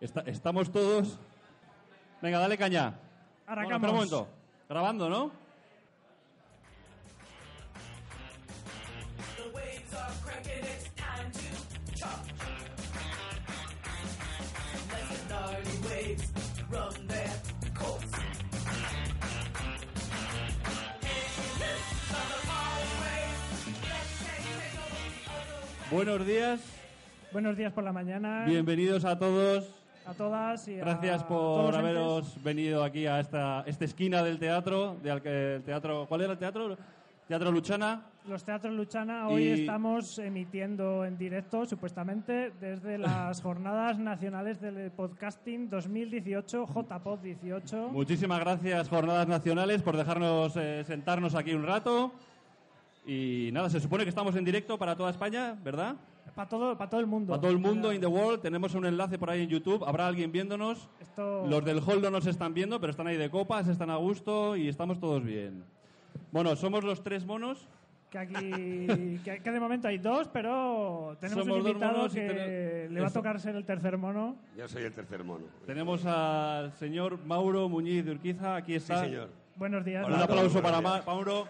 Esta- estamos todos. Venga, dale caña. Bueno, Arrancamos. espera un momento. Grabando, ¿no? Buenos días. Buenos días por la mañana. Bienvenidos a todos. A todas y a Gracias por haberos entes. venido aquí a esta, esta esquina del teatro, de al- el teatro. ¿Cuál era el teatro? Teatro Luchana. Los Teatros Luchana, hoy Y- estamos emitiendo en directo, supuestamente, desde las Jornadas Nacionales del Podcasting 2018, JPod 18. Muchísimas gracias, Jornadas Nacionales, por dejarnos eh, sentarnos aquí un rato. Y nada, se supone que estamos en directo para toda España, ¿verdad? Para todo, para todo el mundo. Para todo el mundo, in the world. Tenemos un enlace por ahí en YouTube. Habrá alguien viéndonos. Esto... Los del hall no nos están viendo, pero están ahí de copas, están a gusto y estamos todos bien. Bueno, somos los tres monos. Que aquí, que, que de momento hay dos, pero tenemos Somos un invitado que tenem- le va a tocar ser el tercer mono. Yo soy el tercer mono. Tenemos al señor Mauro Muñiz de Urquiza. Aquí Sí, está. señor. Buenos días. Un Hola todos, aplauso para días. Mauro.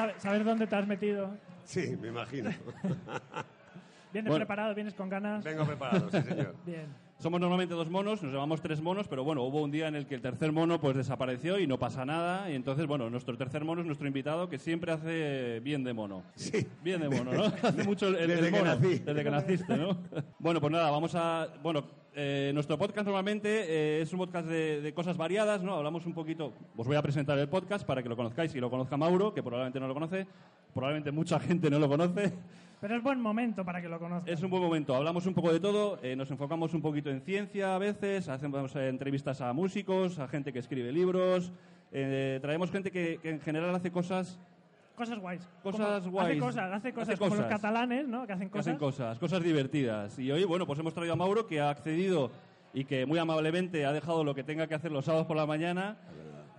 ¿Sabe- ¿Sabes dónde te has metido? Sí, me imagino. ¿Vienes Bueno. preparado? ¿Vienes con ganas? Vengo preparado, sí, señor. Bien. Somos normalmente dos monos, nos llamamos tres monos, pero bueno, hubo un día en el que el tercer mono pues desapareció y no pasa nada. Y entonces, bueno, nuestro tercer mono es nuestro invitado que siempre hace bien de mono. Sí. Bien de mono, ¿no? Hace mucho el, el Desde que mono, nací. Desde que naciste, ¿no? bueno, pues nada, vamos a... Bueno, eh, nuestro podcast normalmente eh, es un podcast de, de cosas variadas, ¿no? Hablamos un poquito... Os voy a presentar el podcast para que lo conozcáis y lo conozca Mauro, que probablemente no lo conoce. Probablemente mucha gente no lo conoce. Pero es buen momento para que lo conozcan. Es un buen momento. Hablamos un poco de todo, eh, nos enfocamos un poquito en ciencia a veces, hacemos eh, entrevistas a músicos, a gente que escribe libros, eh, traemos gente que, que en general hace cosas, Cosas guays. Cosas Como- guays. Hace cosas, hace cosas. Hace Como los catalanes, ¿no? Que hacen que cosas. hacen cosas, cosas divertidas. Y hoy, bueno, pues hemos traído a Mauro que ha accedido y que muy amablemente ha dejado lo que tenga que hacer los sábados por la mañana.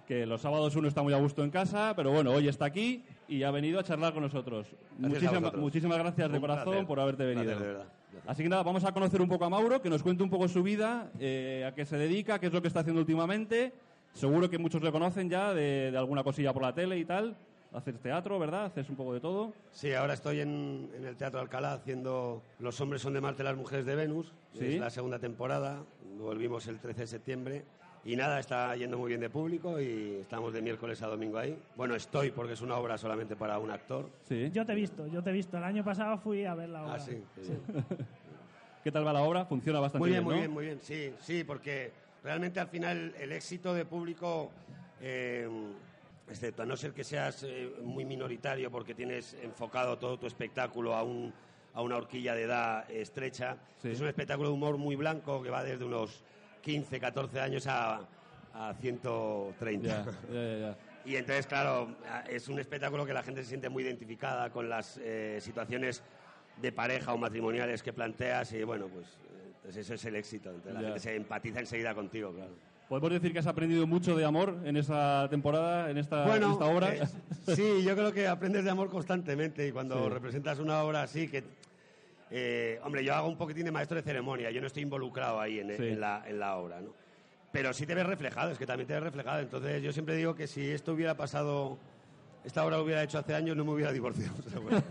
Que los sábados uno está muy a gusto en casa, pero bueno, hoy está aquí y ha venido a charlar con nosotros. Muchísima- muchísimas gracias de Un corazón placer. por haberte venido. placer, de verdad. Así que nada, vamos a conocer un poco a Mauro, que nos cuente un poco su vida, eh, a qué se dedica, qué es lo que está haciendo últimamente. Seguro que muchos le conocen ya de, de alguna cosilla por la tele y tal. Haces teatro, ¿verdad? Haces un poco de todo. Sí, ahora estoy en, en el Teatro Alcalá haciendo Los hombres son de Marte, las mujeres de Venus. Sí. Es la segunda temporada. Volvimos el 13 de septiembre. Y nada, está yendo muy bien de público y estamos de miércoles a domingo ahí. Bueno, estoy porque es una obra solamente para un actor. Sí. Yo te he visto, yo te he visto. El año pasado fui a ver la obra. Ah, sí. ¿Qué tal va la obra? Funciona bastante Muy bien, bien, muy ¿no? bien, muy bien. Sí, sí, porque realmente al final el éxito de público, eh, excepto a no ser que seas eh, muy minoritario porque tienes enfocado todo tu espectáculo a, un, a una horquilla de edad estrecha, Sí. es un espectáculo de humor muy blanco que va desde unos 15, 14 años a, a 130. Ya, ya, ya, ya. Y entonces, claro, es un espectáculo que la gente se siente muy identificada con las eh, situaciones de pareja o matrimoniales que planteas y bueno, pues, eh, pues eso es el éxito. Entonces la gente se empatiza enseguida contigo, claro. ¿Podemos decir que has aprendido mucho de amor en esta temporada, en esta, en esta obra? eh, sí, yo creo que aprendes de amor constantemente y cuando Sí. representas una obra así que... eh, hombre, yo hago un poquitín de maestro de ceremonia, yo no estoy involucrado ahí en, Sí. en la, en la obra, ¿no? Pero sí te ves reflejado, es que también te ves reflejado. Entonces yo siempre digo que si esto hubiera pasado, esta obra lo hubiera hecho hace años, no me hubiera divorciado. O sea, bueno.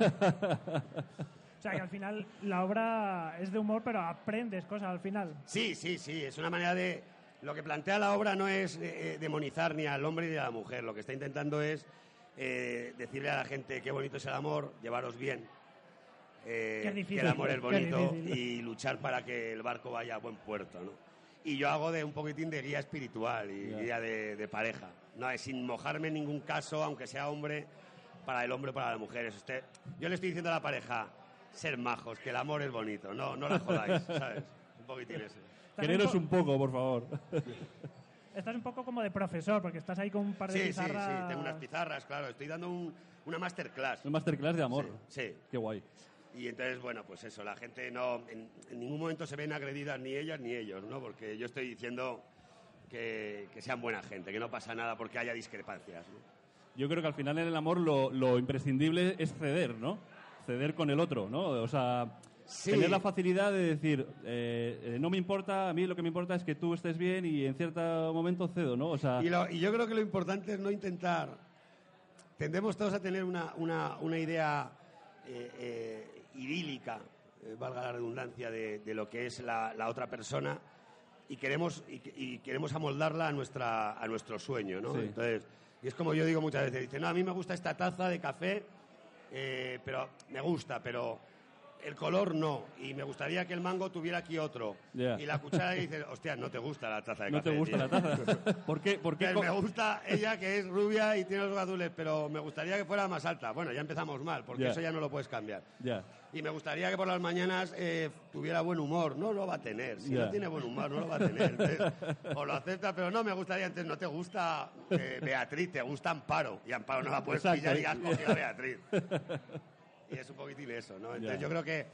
O sea, que al final la obra es de humor, pero aprendes cosas al final. Sí, sí, sí, es una manera de... Lo que plantea la obra no es eh, eh, demonizar ni al hombre ni a la mujer, lo que está intentando es eh, decirle a la gente qué bonito es el amor, llevaros bien, eh, Qué difícil, que el amor es bonito y luchar para que el barco vaya a buen puerto, ¿no? Y yo hago de un poquitín de guía espiritual y Ya. guía de, de pareja, no es sin mojarme en ningún caso, aunque sea hombre, para el hombre o para las mujeres. Usted, yo le estoy diciendo a la pareja, ser majos, que el amor es bonito, no, no la jodáis, ¿sabes? Un poquitín eso. Estás Quereros po- un poco, por favor. Estás un poco como de profesor, porque estás ahí con un par de Sí, sí, pizarras. sí, tengo unas pizarras, claro. Estoy dando un- una masterclass. Un masterclass de amor. Sí, sí. Qué guay. Y entonces, bueno, pues eso, la gente no. En, en ningún momento se ven agredidas ni ellas ni ellos, ¿no? Porque yo estoy diciendo que, que sean buena gente, que no pasa nada porque haya discrepancias, ¿no? Yo creo que al final en el amor lo, lo imprescindible es ceder, ¿no? ceder con el otro, ¿no? O sea, Sí. tener la facilidad de decir, eh, eh, no me importa, a mí lo que me importa es que tú estés bien y en cierto momento cedo, ¿no? O sea, Y, lo- y yo creo que lo importante es no intentar. Tendemos todos a tener una, una- una idea eh, eh, idílica, eh, valga la redundancia, de, de lo que es la, la otra persona y queremos, y, y queremos amoldarla a, nuestra, a nuestro sueño, ¿no? Sí. Entonces, y es como yo digo muchas veces, dice, no, a mí me gusta esta taza de café, eh, pero me gusta, pero el color no, y me gustaría que el mango tuviera aquí otro. Y la cuchara y dice, hostia, no te gusta la taza de no café. te gusta tío". la taza. ¿Por qué? ¿Por qué co- me gusta ella que es rubia y tiene los azules, pero me gustaría que fuera más alta. Bueno, ya empezamos mal, porque eso ya no lo puedes cambiar. Y me gustaría que por las mañanas eh, tuviera buen humor. No lo va a tener. Si no tiene buen humor, no lo va a tener. Entonces, o lo acepta, pero no me gustaría. Entonces, no te gusta eh, Beatriz, te gusta Amparo. Y Amparo no la puedes Exacto. pillar y has cogido a Beatriz. Y es un poquitín eso, ¿no? Entonces, Ya. yo creo que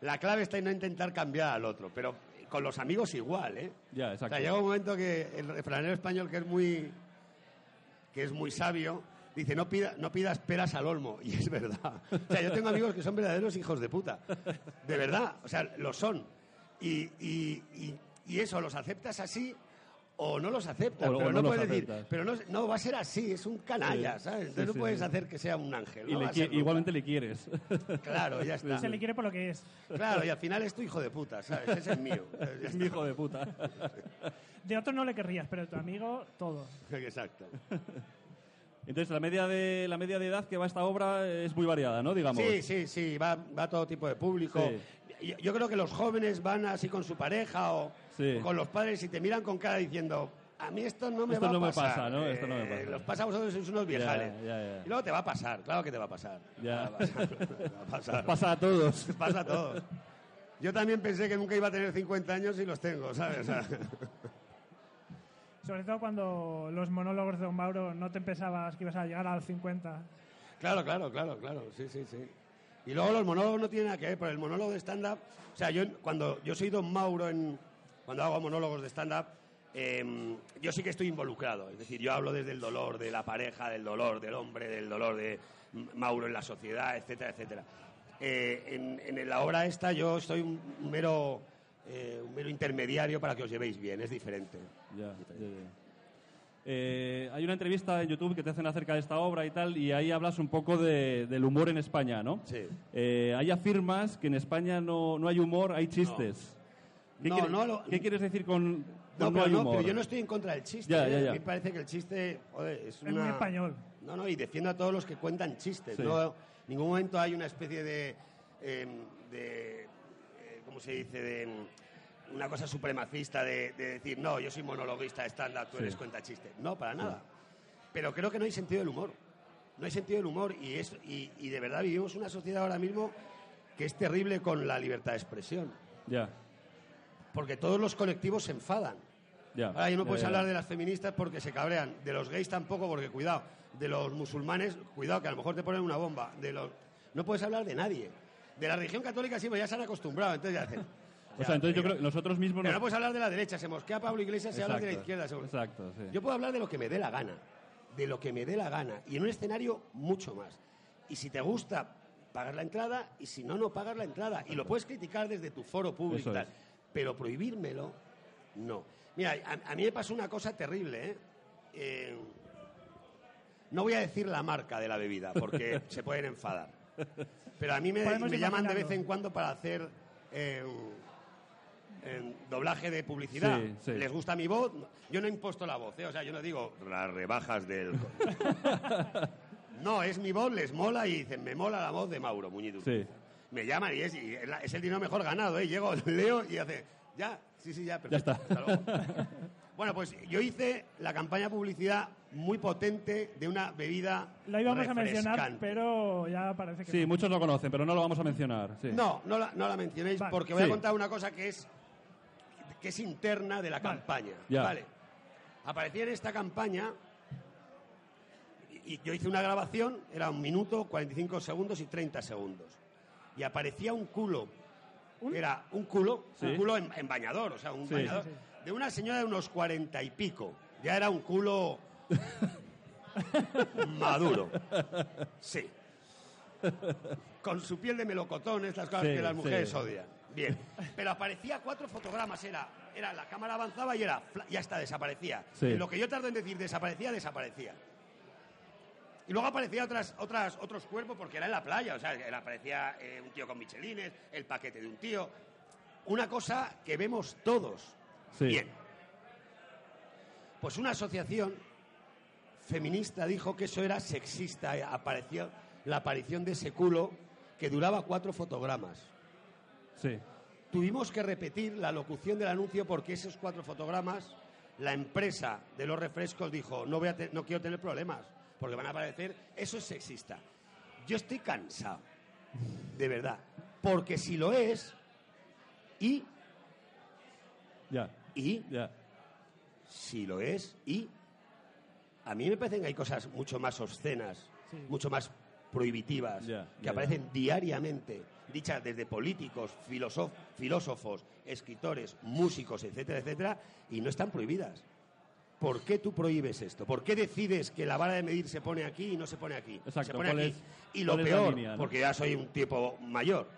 la clave está en no intentar cambiar al otro. Pero con los amigos igual, ¿eh? Ya, O exacto. sea, llega un momento que el refranero español, que es muy, que es muy sabio, dice, no, pida, no pidas peras al olmo. Y es verdad. O sea, yo tengo amigos que son verdaderos hijos de puta. De verdad. O sea, lo son. Y, y- y- y eso, los aceptas así o no los aceptas. O- o pero no no, puedes decir, pero no, no va a ser así, es un canalla, Sí. ¿sabes? Entonces sí, no puedes sí. hacer que sea un ángel. Y no le va a qui- ser nunca. igualmente le quieres. Claro, ya está. Se le quiere por lo que es. Claro, y al final es tu hijo de puta, ¿sabes? Ese es mío. Es mi hijo de puta. De otro no le querrías, pero de tu amigo, todo. Exacto. Entonces, la media, de, la media de edad que va esta obra es muy variada, ¿no? Digamos. Sí, sí, sí, va, va todo tipo de público. Yo, yo creo que los jóvenes van así con su pareja o, Sí. con los padres y te miran con cara diciendo, a mí esto no me Esto va no a me pasar. pasa, ¿no? Esto no me Eh, pasa. Los pasa a vosotros, sois unos viejales. Y luego te va a pasar, claro que te va a pasar. Ya. Va a pasar, va a pasar. Pasa a todos. Pasa a todos. Yo también pensé que nunca iba a tener 50 años y los tengo, ¿sabes? Sobre todo cuando los monólogos de Don Mauro no te pensabas que ibas a llegar a los 50. Claro, claro, claro, claro, sí, sí, sí. Y luego los monólogos no tienen nada que ver, pero el monólogo de stand-up, o sea, yo cuando yo soy Don Mauro en, cuando hago monólogos de stand-up, eh, yo sí que estoy involucrado, es decir, yo hablo desde el dolor de la pareja, del dolor del hombre, del dolor de Mauro en la sociedad, etcétera, etcétera. Eh, en, en la obra esta yo soy un mero, eh, un mero intermediario para que os llevéis bien, es diferente. Ya, ya, ya. Eh, hay una entrevista en YouTube que te hacen acerca de esta obra y tal, y ahí hablas un poco de- del humor en España, ¿no? Sí. Ahí afirmas que en España no, no hay humor, hay chistes. ¿Qué, No, quiere- no lo- qué quieres decir con, No, pero, no, humor? pero yo no estoy en contra del chiste. Ya, ¿eh? ya, ya. A mí me parece que el chiste joder, es, Es muy una... español. No, no, y defiendo a todos los que cuentan chistes. Sí. No, en ningún momento hay una especie de... eh, de eh, ¿Cómo se dice? De mm, una cosa supremacista de, de decir, no, yo soy monologuista de stand-up, tú Sí. eres cuenta chistes. No, para nada. Pero creo que no hay sentido del humor. No hay sentido del humor y, es, y, y de verdad vivimos una sociedad ahora mismo que es terrible con la libertad de expresión. Ya, Porque todos los colectivos se enfadan. ya. Ahora ya no ya, puedes ya. hablar de las feministas porque se cabrean, de los gays tampoco porque cuidado, de los musulmanes, cuidado que a lo mejor te ponen una bomba, de los no puedes hablar de nadie. De la religión católica sí, pues ya se han acostumbrado, entonces ya hacen. O sea, entonces yo creo que nosotros mismos... Pero nos- no puedes hablar de la derecha, se mosquea Pablo Iglesias y habla de la izquierda. se- Exacto, sí. Yo puedo hablar de lo que me dé la gana, de lo que me dé la gana, y en un escenario mucho más. Y si te gusta, pagas la entrada, y si no, no pagas la entrada. Y lo puedes criticar desde tu foro público y tal. es. Pero prohibírmelo, no. Mira, a, a mí me pasó una cosa terrible, ¿eh? Eh, No voy a decir la marca de la bebida, porque se pueden enfadar. Pero a mí me, me llaman de vez en cuando para hacer eh, en doblaje de publicidad. Sí, sí. ¿Les gusta mi voz? Yo no he impuesto la voz, ¿eh? o sea, yo no digo las rebajas del... no, es mi voz, les mola y dicen, me mola la voz de Mauro Muñiz. Sí. Me llaman y es, y es la- el dinero mejor ganado, ¿eh? Llego, leo y hace, ya, sí, sí, ya, perfecto. está. hasta luego". bueno, pues yo hice la campaña publicidad muy potente de una bebida Lo íbamos a mencionar, pero ya parece que Sí, no. muchos lo conocen, pero no lo vamos a mencionar. Sí. No, no la, no la mencionéis Vale. porque voy Sí. a contar una cosa que es que es interna de la Vale. campaña. Ya. Vale. Aparecía en esta campaña y, y yo hice una grabación, era un minuto, 45 segundos y 30 segundos. Y aparecía un culo. Era un culo, Sí. un culo en, en bañador, o sea, un Sí. bañador Sí, sí. de una señora de unos 40 y pico. Ya era un culo maduro. Sí. Con su piel de melocotón, estas cosas Sí, que las mujeres sí. odian. Bien. Pero aparecía cuatro fotogramas, era, era la cámara avanzaba y era, ya está, desaparecía. En lo que yo tardo en decir desaparecía, desaparecía. Y luego aparecía otras, otras, otros cuerpos porque era en la playa, o sea, aparecía eh, un tío con michelines, el paquete de un tío. Una cosa que vemos todos. Sí. Bien. Pues una asociación feminista dijo que eso era sexista. eh, Apareció la aparición de ese culo que duraba cuatro fotogramas. Sí. Tuvimos que repetir la locución del anuncio porque esos cuatro fotogramas, la empresa de los refrescos dijo, no, voy a no quiero tener problemas, porque van a aparecer, eso es sexista. Yo estoy cansado, de verdad, porque si lo es, y, Ya. y, Ya. si lo es, y, a mí me parecen que hay cosas mucho más obscenas, Sí. mucho más prohibitivas, que aparecen diariamente, dichas desde políticos, filósofos, escritores, músicos, etcétera, etcétera, y no están prohibidas. ¿Por qué tú prohíbes esto? ¿Por qué decides que la vara de medir se pone aquí y no se pone aquí? Exacto, se pone ¿cuál aquí. es- y lo peor, línea, no? porque ya soy un tipo mayor,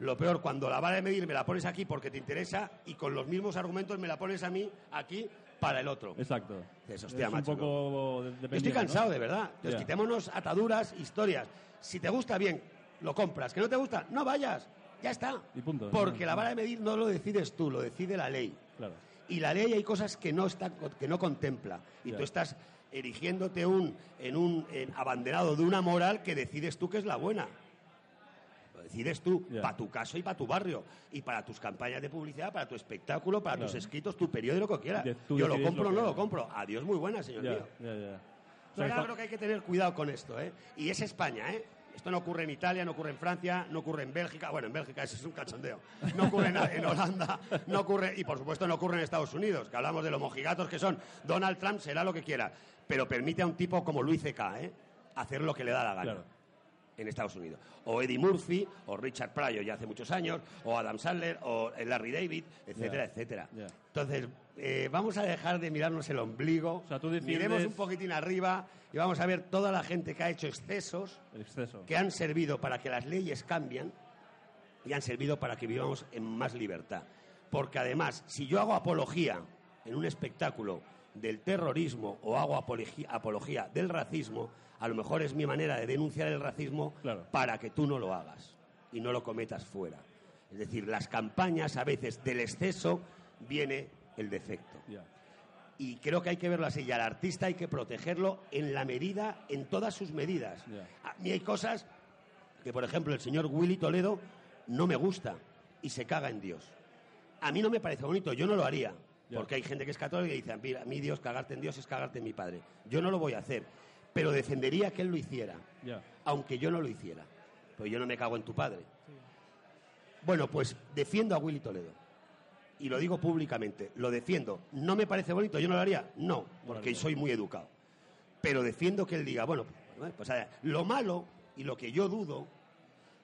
lo peor, cuando la vara de medir me la pones aquí porque te interesa y con los mismos argumentos me la pones a mí aquí para el otro. Exacto. Dices, hostia, es macho, un poco Yo estoy cansado, ¿no? de verdad. Entonces, quitémonos ataduras, historias. Si te gusta, bien, lo compras. Que no te gusta, no vayas. Ya está. Y punto. Porque la vara de medir no lo decides tú, lo decide la ley. Claro. Y la ley hay cosas que no, está, que no contempla. Y Ya. tú estás erigiéndote un, en un en abanderado de una moral que decides tú que es la buena. Lo decides tú, para tu caso y para tu barrio. Y para tus campañas de publicidad, para tu espectáculo, para tus escritos, tu periodo, lo que quieras. Yo lo compro o no lo compro. Adiós, muy buena, señor mío. está- creo que hay que tener cuidado con esto, ¿eh? Y es España, ¿eh? Esto no ocurre en Italia, no ocurre en Francia, no ocurre en Bélgica. Bueno, en Bélgica eso es un cachondeo. No ocurre en, en Holanda, no ocurre, y por supuesto no ocurre en Estados Unidos, que hablamos de los mojigatos que son. Donald Trump será lo que quiera, pero permite a un tipo como Luis C.K., ¿eh? Hacer lo que le da la gana. Claro. En Estados Unidos. O Eddie Murphy, o Richard Pryor ya hace muchos años, o Adam Sandler, o Larry David, etcétera, etcétera. Entonces, eh, vamos a dejar de mirarnos el ombligo, O sea, tú defiendes- miremos un poquitín arriba y vamos a ver toda la gente que ha hecho excesos exceso. que han servido para que las leyes cambien y han servido para que vivamos en más libertad. Porque además, si yo hago apología en un espectáculo del terrorismo o hago apología, apología del racismo, a lo mejor es mi manera de denunciar el racismo Claro. para que tú no lo hagas y no lo cometas fuera. Es decir, las campañas a veces del exceso viene el defecto. Y creo que hay que verlo así. Y al artista hay que protegerlo en la medida, en todas sus medidas. A mí hay cosas que, por ejemplo, el señor Willy Toledo no me gusta y se caga en Dios. A mí no me parece bonito, yo no lo haría. Porque hay gente que es católica y dice, mira, a mí Dios, cagarte en Dios es cagarte en mi padre. Yo no lo voy a hacer, pero defendería que él lo hiciera, aunque yo no lo hiciera. Pero yo no me cago en tu padre. Bueno, pues defiendo a Willy Toledo. Y lo digo públicamente, lo defiendo. ¿No me parece bonito? ¿Yo no lo haría? No, porque soy muy educado. Pero defiendo que él diga, bueno, pues a ver, lo malo y lo que yo dudo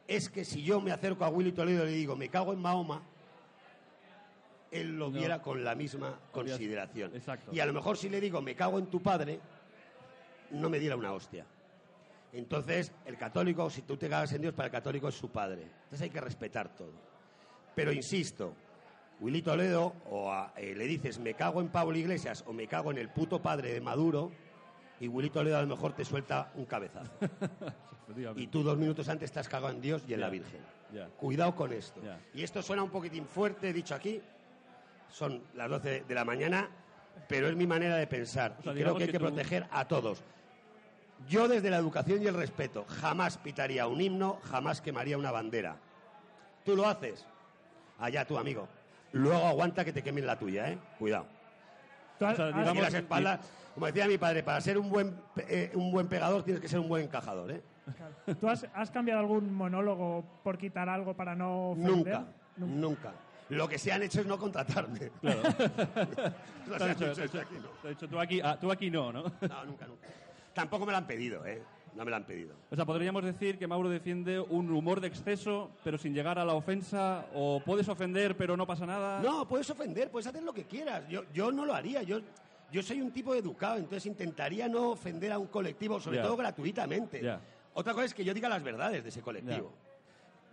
es que si yo me acerco a Willy Toledo y le digo, me cago en Mahoma, él lo No. viera con la misma consideración. Exacto. Y a lo mejor si le digo, me cago en tu padre, no me diera una hostia. Entonces, el católico, si tú te cagas en Dios, para el católico es su padre. Entonces hay que respetar todo. Pero insisto, Willy Toledo, o a- eh, le dices, me cago en Pablo Iglesias o me cago en el puto padre de Maduro, y Willy Toledo a lo mejor te suelta un cabezazo. Y tú dos minutos antes estás cagado en Dios y en la Virgen. Cuidado con esto. Y esto suena un poquitín fuerte, dicho aquí. Son las 12 de la mañana, pero es mi manera de pensar. O sea, y creo que hay que que tú- proteger a todos. Yo, desde la educación y el respeto, jamás pitaría un himno, jamás quemaría una bandera. ¿Tú lo haces? Allá tú, amigo. Luego aguanta que te quemen la tuya, ¿eh? Cuidado. O sea, has- digamos- Y las espaldas, como decía mi padre, para ser un buen, pe- eh, un buen pegador tienes que ser un buen encajador, ¿eh? ¿Tú has, has cambiado algún monólogo por quitar algo para no ofender? Nunca, nunca. Lo que se han hecho es no contratarme. Claro. Se hecho aquí, no. han dicho, tú aquí, ah, tú aquí no, ¿no? No, nunca, nunca. Tampoco me lo han pedido, ¿eh? No me lo han pedido. O sea, podríamos decir que Mauro defiende un humor de exceso, pero sin llegar a la ofensa, o puedes ofender, pero no pasa nada. No, puedes ofender, puedes hacer lo que quieras. Yo, yo no lo haría. Yo, yo soy un tipo educado, entonces intentaría no ofender a un colectivo, sobre todo gratuitamente. Otra cosa es que yo diga las verdades de ese colectivo.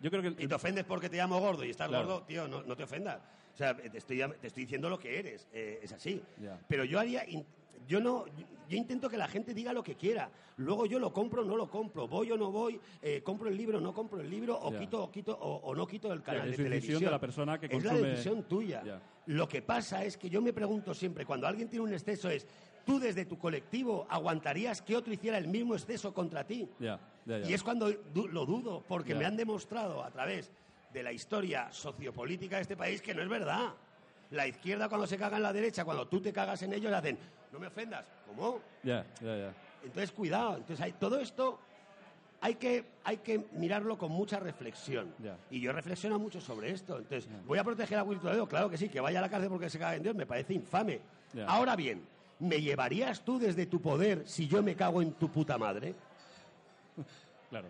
Yo creo que... Y te ofendes porque te llamo gordo y estás Claro. gordo, tío, no, no te ofendas. O sea, te estoy, te estoy diciendo lo que eres, eh, es así. Pero yo haría, in- yo no, yo intento que la gente diga lo que quiera. Luego yo lo compro o no lo compro, voy o no voy, eh, compro el libro o no compro el libro, o quito o quito o, o no quito el canal es de televisión. de la persona que es la consume- decisión tuya. Ya. Lo que pasa es que yo me pregunto siempre, cuando alguien tiene un exceso es, ¿tú desde tu colectivo aguantarías que otro hiciera el mismo exceso contra ti? Y es cuando lo dudo, porque me han demostrado a través de la historia sociopolítica de este país que no es verdad. La izquierda cuando se caga en la derecha, cuando tú te cagas en ellos, hacen, no me ofendas. ¿Cómo? Ya, ya, ya. Entonces, cuidado. Entonces, hay, todo esto hay que, hay que mirarlo con mucha reflexión. Ya. Y yo reflexiono mucho sobre esto. Entonces, ¿voy a proteger a Willy Toledo? Claro que sí, que vaya a la cárcel porque se caga en Dios, me parece infame. Ahora bien, ¿me llevarías tú desde tu poder si yo me cago en tu puta madre? Claro.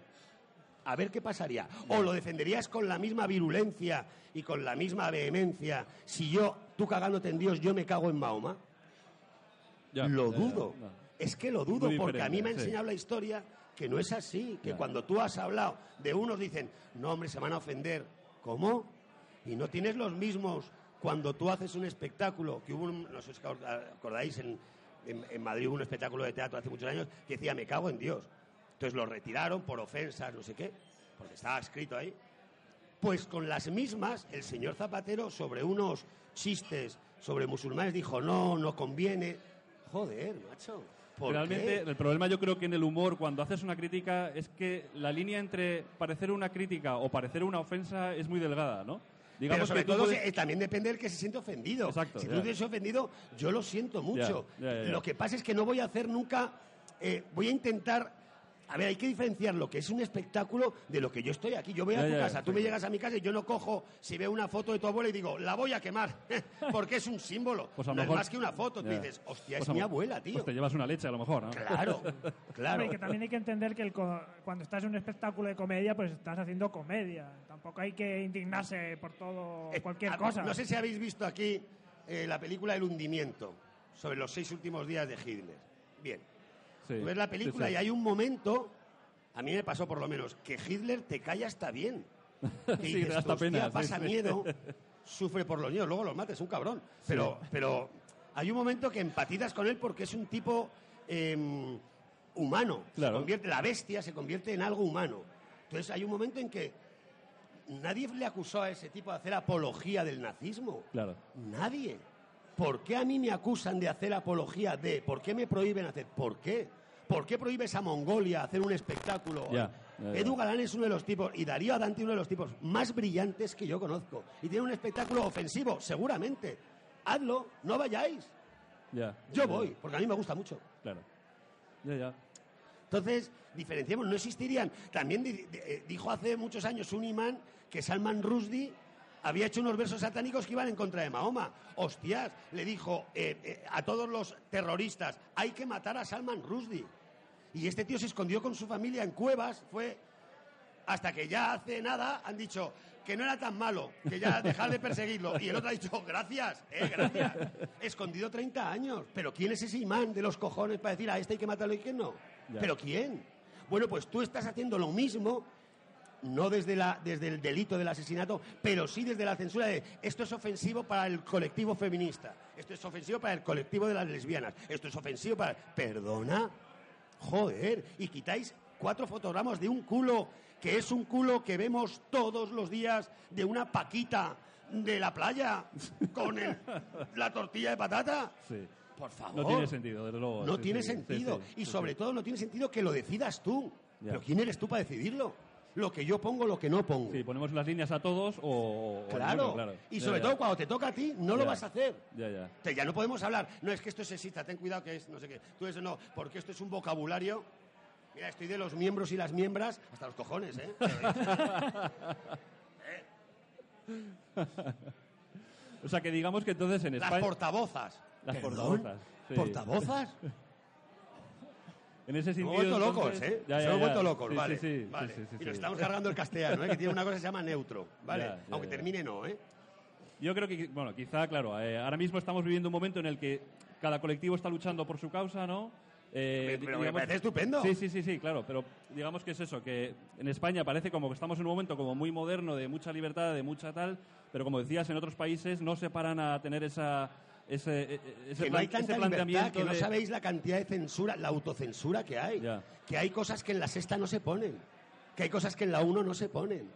a ver qué pasaría. O lo defenderías con la misma virulencia y con la misma vehemencia si yo, tú cagándote en Dios, yo me cago en Mahoma. Ya, lo ya, ya, dudo. no. Es que lo dudo porque a mí me ha sí. enseñado la historia que no es así, que cuando tú has hablado de unos dicen, no hombre, se van a ofender. ¿Cómo? Y no tienes los mismos cuando tú haces un espectáculo, que hubo un, no sé si acordáis, en, en- en Madrid hubo un espectáculo de teatro hace muchos años que decía, me cago en Dios. Entonces lo retiraron por ofensas, no sé qué, porque estaba escrito ahí. Pues con las mismas, el señor Zapatero sobre unos chistes sobre musulmanes dijo, no, no conviene. Joder, macho. ¿por Realmente, qué? el problema yo creo que en el humor, cuando haces una crítica, es que la línea entre parecer una crítica o parecer una ofensa es muy delgada, ¿no? Pero sobre que todo puedes- eh, también depende del que se siente ofendido. Exacto, si tú te ofendido, yo lo siento mucho. Lo que pasa es que no voy a hacer nunca, eh, voy a intentar... A ver, hay que diferenciar lo que es un espectáculo de lo que yo estoy aquí. Yo voy a Ya, tu ya, casa, tú me llegas a mi casa y yo no cojo, si veo una foto de tu abuela y digo, la voy a quemar, porque es un símbolo. Pues a lo no mejor- es más que una foto. Tú dices, hostia, Pues es mi abuela, tío. Pues te llevas una leche a lo mejor, ¿no? Claro, claro. Hombre, y que también hay que entender que el co- cuando estás en un espectáculo de comedia, pues estás haciendo comedia. Tampoco hay que indignarse por todo, Eh, cualquier a- cosa. No sé si habéis visto aquí eh, la película El hundimiento, sobre los seis últimos días de Hitler. Bien. Sí, Tú ves la película sí, sí. y hay un momento, a mí me pasó por lo menos, que Hitler te calla hasta bien. Que Sí, dices da hasta tú, "Hostia, pena, sí, pasa miedo, sufre por los niños, luego los mates, un cabrón. Pero, pero hay un momento que empatizas con él porque es un tipo em, humano. Se convierte, la bestia se convierte en algo humano. Entonces hay un momento en que nadie le acusó a ese tipo de hacer apología del nazismo. Claro. Nadie. ¿Por qué a mí me acusan de hacer apología de? ¿Por qué me prohíben hacer? ¿Por qué? ¿Por qué prohíbes a Mongolia hacer un espectáculo? Ya. Edu Galán es uno de los tipos, y Darío Adante uno de los tipos más brillantes que yo conozco. Y tiene un espectáculo ofensivo, seguramente. Hazlo, no vayáis. Yo voy, porque a mí me gusta mucho. Claro. Ya, ya. Entonces, diferenciemos, no existirían. También eh, dijo hace muchos años un imán que Salman Rushdie había hecho unos versos satánicos que iban en contra de Mahoma. Hostias, le dijo eh, eh, a todos los terroristas, hay que matar a Salman Rushdie. Y este tío se escondió con su familia en cuevas, fue hasta que ya hace nada han dicho que no era tan malo, que ya dejar de perseguirlo. Y el otro ha dicho, gracias, eh, gracias. Escondido 30 años. Pero ¿quién es ese imán de los cojones para decir a este hay que matarlo y quién no? Ya. ¿Pero quién? Bueno, pues tú estás haciendo lo mismo, no desde, la, desde el delito del asesinato, pero sí desde la censura de esto es ofensivo para el colectivo feminista, esto es ofensivo para el colectivo de las lesbianas, esto es ofensivo para... Perdona, joder, y quitáis cuatro fotogramas de un culo que es un culo que vemos todos los días de una paquita de la playa con el- la tortilla de patata. Sí. Por favor. No tiene sentido, desde luego. No Sí, tiene sí, sentido. y sobre todo no tiene sentido que lo decidas tú. Ya. Pero ¿quién eres tú para decidirlo? Lo que yo pongo, lo que no pongo. Sí, ponemos las líneas a todos o... claro. claro. Y sobre ya. todo cuando te toca a ti, no lo vas a hacer. Ya, ya. Sea, ya no podemos hablar. No, es que esto es sexista, ten cuidado que es no sé qué. Tú eso no, porque esto es un vocabulario. Mira, estoy de los miembros y las miembras hasta los cojones, ¿eh? O sea, que digamos que entonces en las España... portavozas. Las ¿Perdón? portavozas, sí. ¿Portavozas? En ese sentido... hemos vuelto locos, ¿eh? Ya, ya, vuelto locos, Sí, vale. Sí, sí, vale. y nos estamos cargando el castellano, ¿eh? Que tiene una cosa que se llama neutro, ¿vale? Aunque termine no, ¿eh? Yo creo que, bueno, quizá, claro, eh, ahora mismo estamos viviendo un momento en el que cada colectivo está luchando por su causa, ¿no? Eh, Pero me parece estupendo. Sí, sí, sí, sí, claro. Pero digamos que es eso, que en España parece como que estamos en un momento como muy moderno, de mucha libertad, de mucha tal, pero como decías, en otros países no se paran a tener esa, ese, ese, que no hay tanta ese libertad, que no sabéis la cantidad de censura, la autocensura que hay. Que hay cosas que en la sexta no se ponen. Que hay cosas que en la uno no se ponen.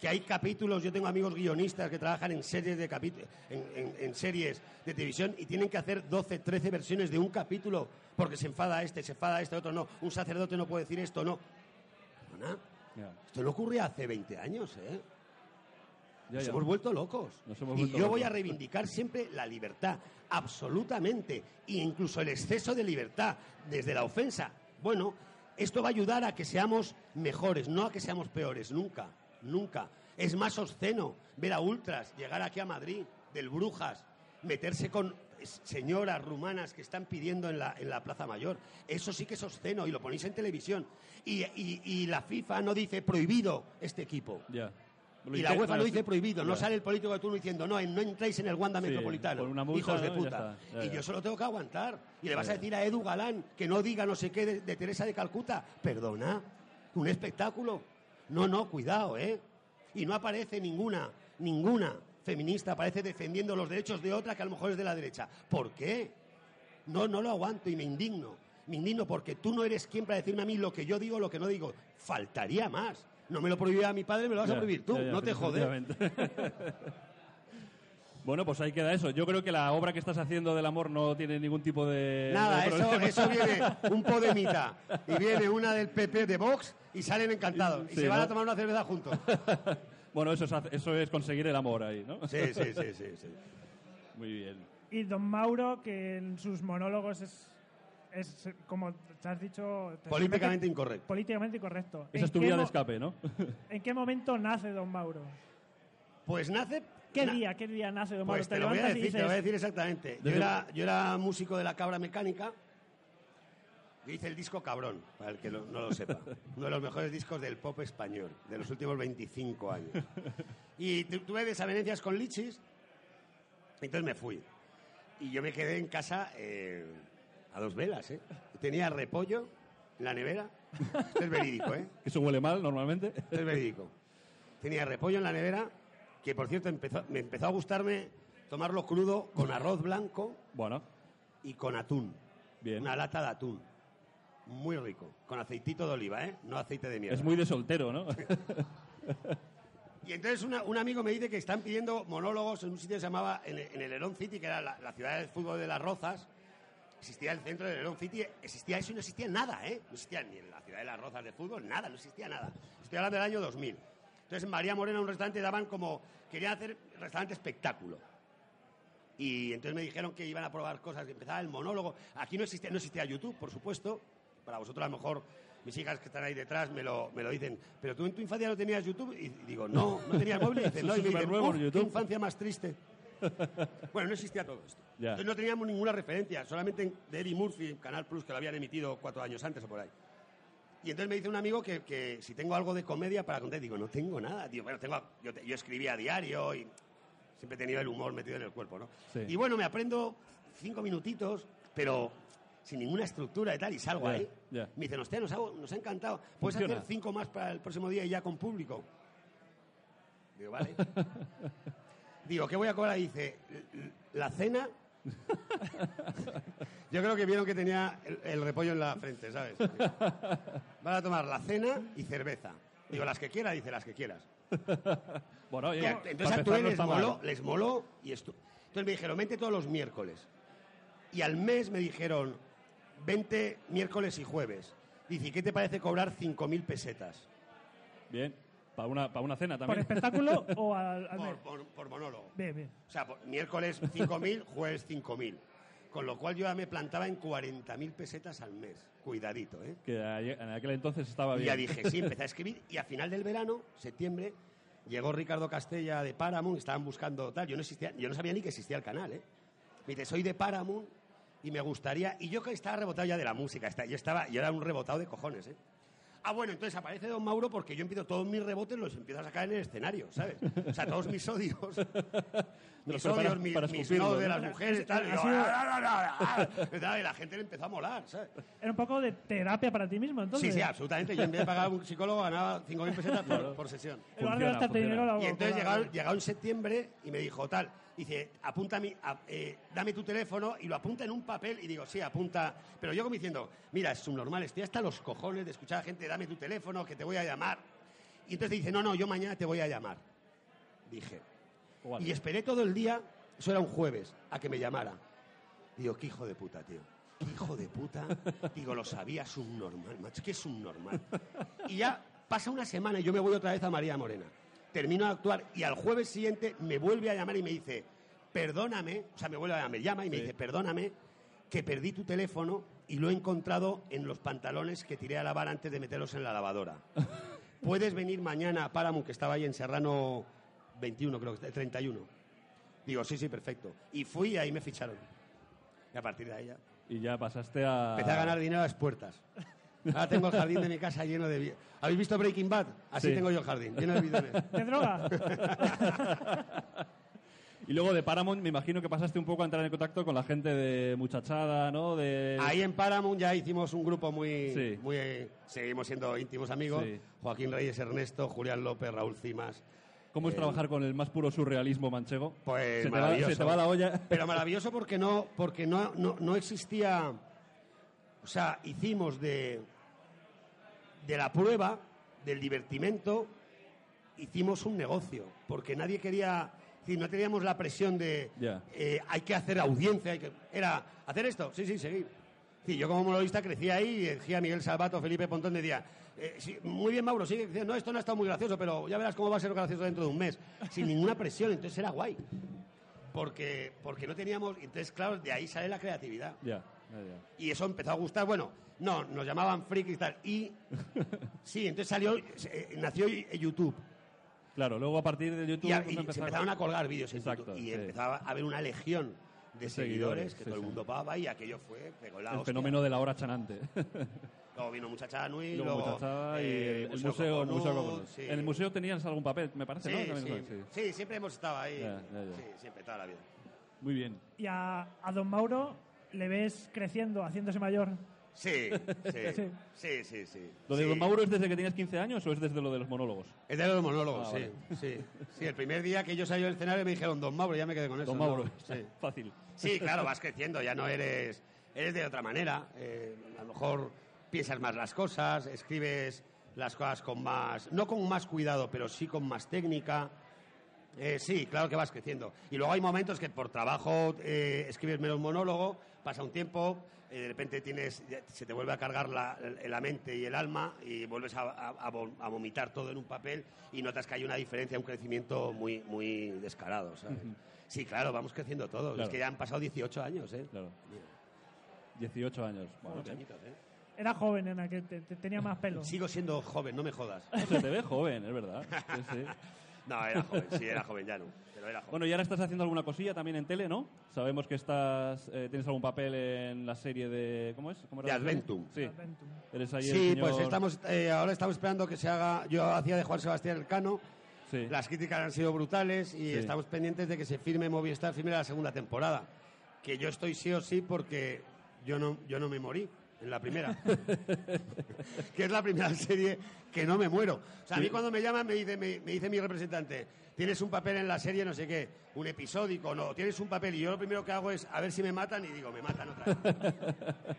Que hay capítulos, yo tengo amigos guionistas que trabajan en series de capitu- en, en- en series de televisión y tienen que hacer 12, 13 versiones de un capítulo porque se enfada este, se enfada este, otro no, un sacerdote no puede decir esto, no. Esto no ocurría hace 20 años, ¿eh? Ya, Nos ya. hemos vuelto locos. Y yo voy a reivindicar siempre la libertad, absolutamente, e incluso el exceso de libertad, desde la ofensa. Bueno, esto va a ayudar a que seamos mejores, no a que seamos peores, nunca, nunca. Es más obsceno ver a ultras llegar aquí a Madrid, del Brujas, meterse con señoras rumanas que están pidiendo en la, en la Plaza Mayor. Eso sí que es obsceno y lo ponéis en televisión. Y, y- y la FIFA no dice prohibido este equipo. Ya. Lo Y la UEFA lo dice prohibido. No sale el político de turno diciendo, no, no entráis en el Wanda Sí, Metropolitano. por una multa, hijos de ¿no? Y ya puta. está. Ya, y yo solo tengo que aguantar. Y le vas a decir a Edu Galán que no diga no sé qué de, de Teresa de Calcuta. Perdona, un espectáculo. No, no, cuidado, ¿eh? Y no aparece ninguna, ninguna feminista aparece defendiendo los derechos de otra que a lo mejor es de la derecha. ¿Por qué? No, no lo aguanto y me indigno. Me indigno porque tú no eres quien para decirme a mí lo que yo digo o lo que no digo. Faltaría más. No me lo prohibía mi padre, me lo vas a prohibir tú. ya, ya, no te jodes. bueno, pues ahí queda eso. Yo creo que la obra que estás haciendo del amor no tiene ningún tipo de. Nada, de eso, eso viene un podemita y viene una del PP de Vox y salen encantados. Y Sí, se van a tomar una cerveza juntos. Bueno, eso es, eso es conseguir el amor ahí, ¿no? Sí, sí, sí, sí. sí. Muy bien. Y Don Mauro, que en sus monólogos es, es como te has dicho... te- Políticamente incorrecto. Políticamente incorrecto. Esa ¿En es tu vía de escape, ¿no? ¿En qué momento nace Don Mauro? Pues nace... ¿Qué na- día, qué día nace Don Mauro? Pues te lo voy a decir, te lo voy a decir exactamente. Yo era, yo era músico de la cabra mecánica. Yo hice el disco Cabrón, para el que lo- no lo sepa. Uno de los mejores discos del pop español, de los últimos 25 años. Y tu- tuve desavenencias con Lichis, entonces me fui. Y yo me quedé en casa eh, a dos velas, ¿eh? Tenía repollo en la nevera. Esto es verídico, ¿eh? Eso huele mal normalmente. Esto es verídico. Tenía repollo en la nevera, que por cierto empezó, me empezó a gustarme tomarlo crudo con arroz blanco Bueno, y con atún. bien. Una lata de atún. Muy rico. Con aceitito de oliva, ¿eh? No aceite de mierda. Es muy de soltero, ¿no? Y entonces una- un amigo me dice que están pidiendo monólogos en un sitio que se llamaba, en, en el Herón City, que era la, la ciudad del fútbol de las Rozas. Existía el centro del Herón City, existía eso y no existía nada, ¿eh? No existía ni en la ciudad de las Rozas de fútbol, nada, no existía nada. Estoy hablando del año 2000. Entonces en María Morena, un restaurante, daban como, querían hacer restaurante espectáculo. Y entonces me dijeron que iban a probar cosas, que empezaba el monólogo. Aquí no existía, no existía YouTube, por supuesto. Para vosotros a lo mejor, mis hijas que están ahí detrás me lo, me lo dicen. Pero tú en tu infancia no tenías YouTube. Y digo, no, no tenías móvil. Y dicen, no, y me dicen, nuevo "Uf, YouTube". qué infancia más triste. bueno, no existía todo esto. Entonces no teníamos ninguna referencia, solamente en- de Eddie Murphy, en Canal Plus, que lo habían emitido cuatro años antes o por ahí. Y entonces me dice un amigo que, que si tengo algo de comedia para contar, digo, no tengo nada. Digo, bueno, tengo, yo, escribía a diario y siempre he tenido el humor metido en el cuerpo, ¿no? Sí. Y bueno, me aprendo cinco minutitos, pero sin ninguna estructura y tal, y salgo Ya, ahí. ya. Me dicen, hostia, nos ha, nos ha encantado. ¿Puedes Funciona. hacer cinco más para el próximo día y ya con público? Digo, vale. Digo, ¿qué voy a cobrar? Y dice, la cena. Yo creo que vieron que tenía el, el repollo en la frente, ¿sabes? Van a tomar la cena y cerveza. Digo, las que quieras, dice, las que quieras. Bueno, oye, Y entonces actué, les moló, les moló y esto. Entonces me dijeron, vente todos los miércoles. Y al mes me dijeron, vente miércoles y jueves. Dice, ¿y qué te parece cobrar 5.000 pesetas? Bien. Para una, para una cena ¿Por también. espectáculo o al, al Por, mes? por- por monólogo. Bien, bien. O sea, por- miércoles 5.000, jueves 5.000. Con lo cual yo ya me plantaba en 40.000 pesetas al mes. Cuidadito, ¿eh? Que en aquel entonces estaba Y bien. ya dije, sí, empecé a escribir y a final del verano, septiembre, llegó Ricardo Castella de Paramount, estaban buscando tal, yo no existía, yo no sabía ni que existía el canal, ¿eh? Me dice, soy de Paramount y me gustaría, y yo que estaba rebotado ya de la música, está- yo estaba, yo era un rebotado de cojones, ¿eh? Ah, bueno, entonces aparece Don Mauro porque yo empiezo todos mis rebotes los empiezo a sacar en el escenario, ¿sabes? O sea, todos mis odios, mis para- odios, mis, para mis no de ¿no? las mujeres y tal. Y, yo, sido- "Ah, ah, ah, ah", ah", y la gente le empezó a molar, ¿sabes? Era un poco de terapia para ti mismo, entonces. Sí, sí, absolutamente. Yo en vez de pagar a un psicólogo ganaba 5.000 pesetas por, por sesión. Funciona, Y entonces llegado, llegado en septiembre y me dijo tal, dice, apunta mi, a- eh, dame tu teléfono y lo apunta en un papel y digo, sí, apunta, pero yo como diciendo, mira, es subnormal, estoy hasta los cojones de escuchar a gente, dame tu teléfono, que te voy a llamar. Y entonces dice, no, no, yo mañana te voy a llamar. Dije. Y esperé todo el día, eso era un jueves, a que me llamara. Digo, qué hijo de puta, tío. Qué hijo de puta. Digo, lo sabía, subnormal, macho, que es subnormal. Y ya pasa una semana y yo me voy otra vez a María Morena. Termino de actuar y al jueves siguiente me vuelve a llamar y me dice, perdóname, o sea, me vuelve a llamar, me llama y me Sí. dice, perdóname, que perdí tu teléfono y lo he encontrado en los pantalones que tiré a lavar antes de meterlos en la lavadora. ¿Puedes venir mañana a Paramount, que estaba ahí en Serrano 21, creo que 31? Digo, sí, sí, perfecto. Y fui y ahí me ficharon. Y a partir de ahí ya Y ya pasaste a... empecé a ganar dinero a las puertas. Ahora tengo el jardín de mi casa lleno de... ¿Habéis visto Breaking Bad? Así Sí. tengo yo el jardín, lleno de bidones. ¿De droga? Y luego de Paramount me imagino que pasaste un poco a entrar en contacto con la gente de Muchachada, ¿no? De... Ahí en Paramount ya hicimos un grupo muy... Sí. muy eh, seguimos siendo íntimos amigos. Sí. Joaquín Reyes Ernesto, Julián López, Raúl Cimas. ¿Cómo es Eh, trabajar con el más puro surrealismo manchego? Pues se, te va, maravilloso. se te va la olla. Pero maravilloso porque no, porque no, no, no existía. O sea, hicimos de, de la prueba, del divertimento, hicimos un negocio. Porque nadie quería. decir, no teníamos la presión de. Eh, hay que hacer audiencia. Hay que, era, ¿hacer esto? Sí, sí, seguir. Sí, yo como monologuista crecí ahí y decía Miguel Salvato, Felipe Pontón, decía, eh, sí, muy bien Mauro, sigue diciendo, no, esto no ha estado muy gracioso, pero ya verás cómo va a ser gracioso dentro de un mes, sin ninguna presión, entonces era guay. Porque, porque no teníamos, entonces claro, de ahí sale la creatividad. Y eso empezó a gustar, bueno, no, nos llamaban frikis y tal, y sí, entonces salió, eh, nació YouTube. Claro, luego a partir de YouTube... Y, a- y se empezaron- a colgar vídeos en Exacto, YouTube. Y sí. empezaba a haber una legión de Seguidores, seguidores, que sí, todo el sí. mundo pagaba y aquello fue pegó la El hostia. fenómeno de la hora chanante. Luego vino Muchacha Nui, Luego luego, Muchachada y eh, el, el museo, el museo Coconut, Coconut. sí. En el museo tenías algún papel, me parece, Sí, ¿no? sí, También, sí. sí, siempre hemos estado ahí. Ya, ya, ya. Sí, siempre, toda la vida. Muy bien. ¿Y a, a don Mauro le ves creciendo, haciéndose mayor? Sí, sí, Sí. sí, sí. ¿Lo de Sí. Don Mauro es desde que tenías 15 años o es desde lo de los monólogos? Es de los monólogos, Ah, sí, sí. Sí, el primer día que yo salí del escenario me dijeron Don Mauro, ya me quedé con eso. Don ¿no? Mauro. Sí. Fácil. Sí, claro, vas creciendo, ya no eres... Eres de otra manera. eh, a lo mejor piensas más las cosas, escribes las cosas con más... No con más cuidado, pero sí con más técnica. Eh, sí, claro que vas creciendo. Y luego hay momentos que por trabajo eh, escribes menos monólogo, pasa un tiempo, eh, de repente tienes, se te vuelve a cargar la, la mente y el alma y vuelves a, a- a vo- a vomitar todo en un papel y notas que hay una diferencia, un crecimiento muy, muy descarado. ¿sabes? Sí, claro, vamos creciendo todos. Claro. Es que ya han pasado 18 años, ¿eh? Claro. 18 años. Bueno, Muchos bien. añitos, ¿eh? Era joven en aquel, te- te- tenía más pelo. Sigo siendo joven, no me jodas. No, se te ve joven, es verdad. Sí, sí. No, era joven, sí, era joven ya no, pero era joven. Bueno, y ahora estás haciendo alguna cosilla también en tele, ¿no? Sabemos que estás eh, tienes algún papel en la serie de... ¿Cómo es? ¿Cómo era De? Adventum. Sí. Adventum. Eres ahí el Sí, señor- pues estamos, eh, ahora estamos esperando que se haga. Yo hacía de Juan Sebastián Elcano. Sí. Las críticas han sido brutales y Sí. estamos pendientes de que se firme Movistar, firme la segunda temporada. Que yo estoy sí o sí porque yo no, yo no me morí la primera. que es la primera serie que no me muero. O sea, a mí cuando me llaman me dice, me, me dice mi representante, tienes un papel en la serie, no sé qué, un episódico, no, tienes un papel y yo lo primero que hago es a ver si me matan y digo, me matan otra vez.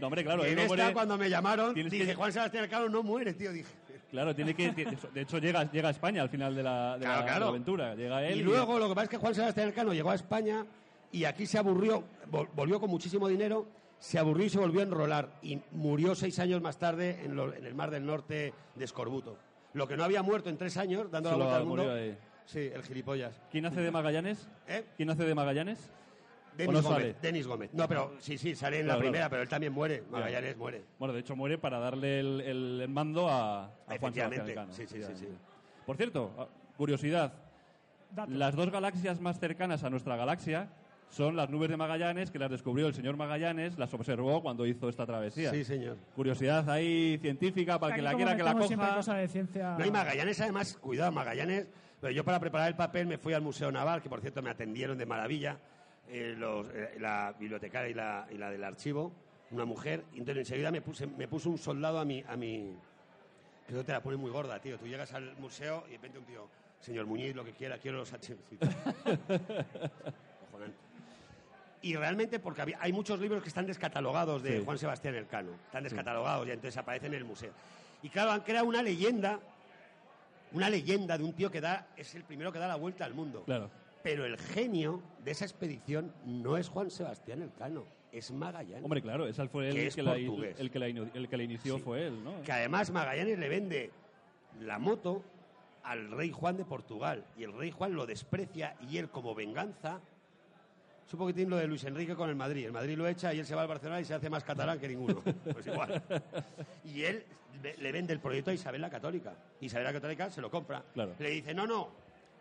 No, hombre, claro, y en no esta, muere- cuando me llamaron, dije, que- Juan Sebastián Elcano no muere, tío, dije. Claro, tiene que... De hecho, llega, llega a España al final de la, de Claro, la- claro. de la aventura. Llega él Y luego lo que pasa es que Juan Sebastián Elcano llegó a España y aquí se aburrió, vol- volvió con muchísimo dinero, se aburrió y se volvió a enrolar y murió seis años más tarde en, lo- en el Mar del Norte de escorbuto. Lo que no había muerto en tres años, dando la vuelta al mundo. ahí. Sí, el gilipollas. ¿Quién hace de Magallanes? ¿Eh? ¿Quién hace de Magallanes? Denis no Gómez. sale? Denis Gómez. No, pero sí, sí, sale en Claro, la primera, claro. pero él también muere. Magallanes muere. Bueno, de hecho muere para darle el, el- el mando a, a Juan. Sebastián. Sí, sí, sí, efectivamente. Por cierto, ah, curiosidad. Dato. Las dos galaxias más cercanas a nuestra galaxia son las nubes de Magallanes que las descubrió el señor Magallanes, las observó cuando hizo esta travesía. Sí, señor. Curiosidad ahí científica para el que Aquí la quiera que la coja. cosas de ciencia... No, y Magallanes, además, cuidado, Magallanes. Pero yo para preparar el papel me fui al Museo Naval, que por cierto me atendieron de maravilla, eh, los, eh, la bibliotecaria y la, y la del archivo, una mujer. Y entonces enseguida me, puse, me puso un soldado a mi, a mi... Creo que te la pone muy gorda, tío. Tú llegas al museo y de repente un tío, señor Muñiz, lo que quiera, quiero los. Cojonante. Y realmente, porque había- hay muchos libros que están descatalogados de Sí. Juan Sebastián Elcano, están descatalogados y entonces aparecen en el museo. Y claro, han creado una leyenda, una leyenda de un tío que da, es el primero que da la vuelta al mundo. Claro. Pero el genio de esa expedición no es Juan Sebastián Elcano, es Magallanes. Hombre, claro, ese fue el Que que, es la, portugués. el, que la, el que la inició Sí. fue él, ¿no? que además Magallanes le vende la moto al rey Juan de Portugal y el rey Juan lo desprecia y él como venganza es un poquitín lo de Luis Enrique con el Madrid. El Madrid lo echa y él se va al Barcelona y se hace más catalán que ninguno. Pues igual. Y él le vende el proyecto a Isabel la Católica. Isabel la Católica se lo compra. Claro. Le dice, no, no,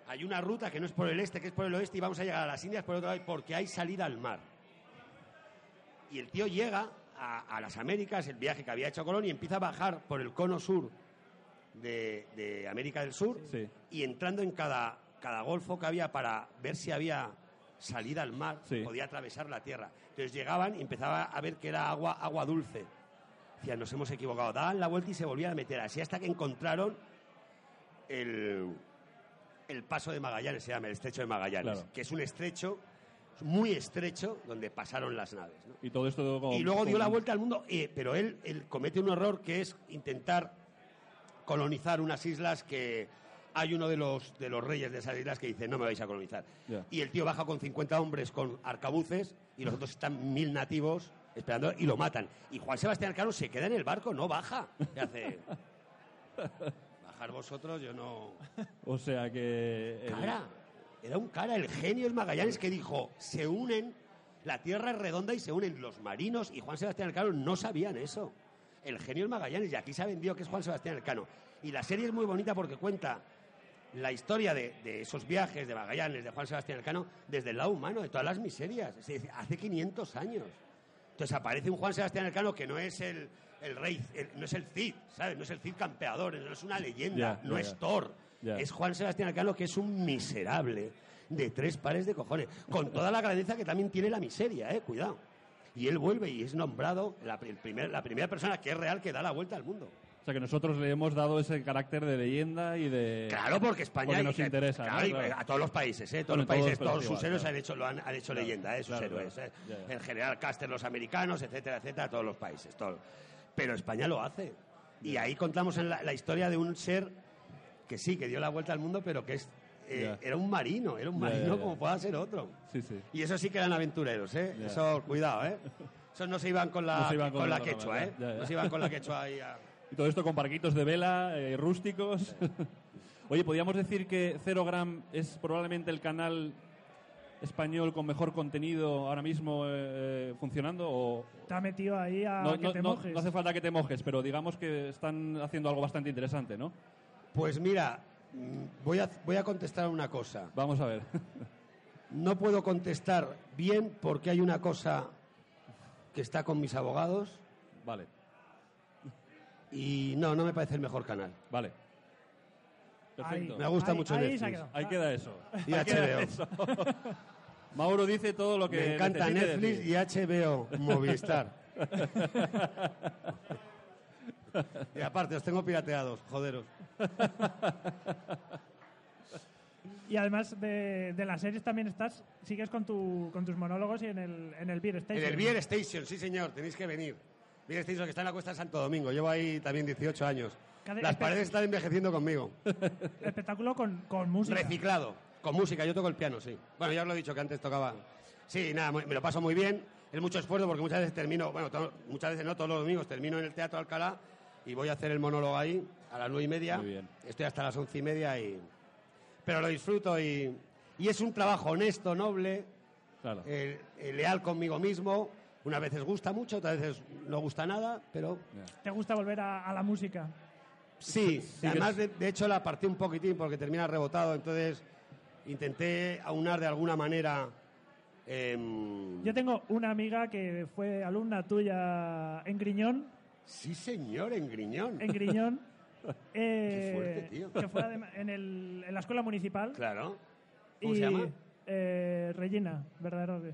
hay una ruta que no es por el este, que es por el oeste y vamos a llegar a las Indias por otro lado porque hay salida al mar. Y el tío llega a, a las Américas, el viaje que había hecho Colón, y empieza a bajar por el cono sur de, de América del Sur Sí. y entrando en cada, cada golfo que había para ver si había salida al mar, Sí. podía atravesar la tierra. Entonces llegaban y empezaba a ver que era agua, agua dulce. Decían, nos hemos equivocado. Daban la vuelta y se volvían a meter así hasta que encontraron el, el paso de Magallanes, se llama el estrecho de Magallanes, Claro. que es un estrecho muy estrecho donde pasaron las naves. ¿no? Y todo esto y luego dio la vuelta al mundo, eh, pero él, él comete un error que es intentar colonizar unas islas que hay uno de los, de los reyes de esas islas que dice no me vais a colonizar. Y el tío baja con 50 hombres con arcabuces y los otros están mil nativos esperando y lo matan. Y Juan Sebastián Elcano se queda en el barco, no baja. Y hace... Bajar vosotros, yo no... O sea que... Cara, era un cara, el genio es Magallanes que dijo, se unen, la tierra es redonda y se unen los marinos y Juan Sebastián Elcano no sabían eso. El genio es Magallanes y aquí se ha vendido que es Juan Sebastián Elcano. Y la serie es muy bonita porque cuenta la historia de, de esos viajes de Magallanes, de Juan Sebastián Elcano, desde el lado humano, de todas las miserias, es decir, hace 500 años. Entonces aparece un Juan Sebastián Elcano que no es el, el rey, el- no es el Cid, ¿sabes? No es el Cid campeador, no es una leyenda, no es. Thor. Es Juan Sebastián Elcano que es un miserable de tres pares de cojones, con toda la grandeza que también tiene la miseria, ¿eh? Cuidado. Y él vuelve y es nombrado la, el primer- la primera persona que es real que da la vuelta al mundo. O sea que nosotros le hemos dado ese carácter de leyenda y de... Claro, porque España Porque y- nos interesa, claro, ¿no? y Claro. a todos los países, ¿eh? todos Bueno, los países, todos, sus héroes claro. han hecho, lo han, han hecho Claro, leyenda, ¿eh? sus héroes. ¿eh? El general Custer, los americanos, etcétera, etcétera, todos los países. todo. Pero España lo hace. Y ahí contamos en la, la historia de un ser que sí, que dio la vuelta al mundo, pero que es, eh, era un marino, era un marino como pueda ser otro. Sí, sí. Y eso sí que eran aventureros, ¿eh? Eso, cuidado, ¿eh? Esos no se iban con la, No se iban con con la la quechua, ¿eh? No se iban con la quechua ahí a... Y todo esto con barquitos de vela, eh, rústicos. Oye, ¿podríamos decir que Zero Gram es probablemente el canal español con mejor contenido ahora mismo eh, funcionando? O Te ha metido ahí a no, que no- te no- mojes. no hace falta que te mojes, pero digamos que están haciendo algo bastante interesante, ¿no? Pues mira, voy a, voy a contestar una cosa. Vamos a ver. No puedo contestar bien porque hay una cosa que está con mis abogados vale, y no, no me parece el mejor canal. vale. Perfecto. Ahí, Me gusta ahí- mucho ahí Netflix. se ha quedado. Ahí queda eso. Y Ahí queda HBO. eso. Mauro dice todo lo que Me encanta Netflix decir. y HBO Movistar. y aparte, os tengo pirateados, joderos. Y además de, de las series también estás, sigues con, tu, con tus monólogos y en el, en el Beer Station. En el Beer Station, sí señor, tenéis que venir. Beer Station que está en la Cuesta de Santo Domingo. Llevo ahí también 18 años. Las paredes están envejeciendo conmigo. Espectáculo con, con música. Reciclado, con música. Yo toco el piano, sí. Bueno, ya os lo he dicho que antes tocaba. Sí, nada, me lo paso muy bien. Es mucho esfuerzo porque muchas veces termino, bueno, to- muchas veces no, todos los domingos termino en el Teatro Alcalá y voy a hacer el monólogo ahí a las nueve y media. Muy bien. Estoy hasta las once y media y. Pero lo disfruto y, y es un trabajo honesto, noble, Claro. eh, eh, leal conmigo mismo. Unas veces gusta mucho, otras veces no gusta nada, pero ¿Te gusta volver a, a la música? Sí, Sí, además de, de hecho la partí un poquitín porque termina rebotado, entonces intenté aunar de alguna manera Em, Yo tengo una amiga que fue alumna tuya en Griñón, Sí, señor, en Griñón. en Griñón. eh, fuerte, tío. Que fue en, el- en la escuela municipal. Claro. ¿Cómo y, se llama? eh, Regina, verdadero.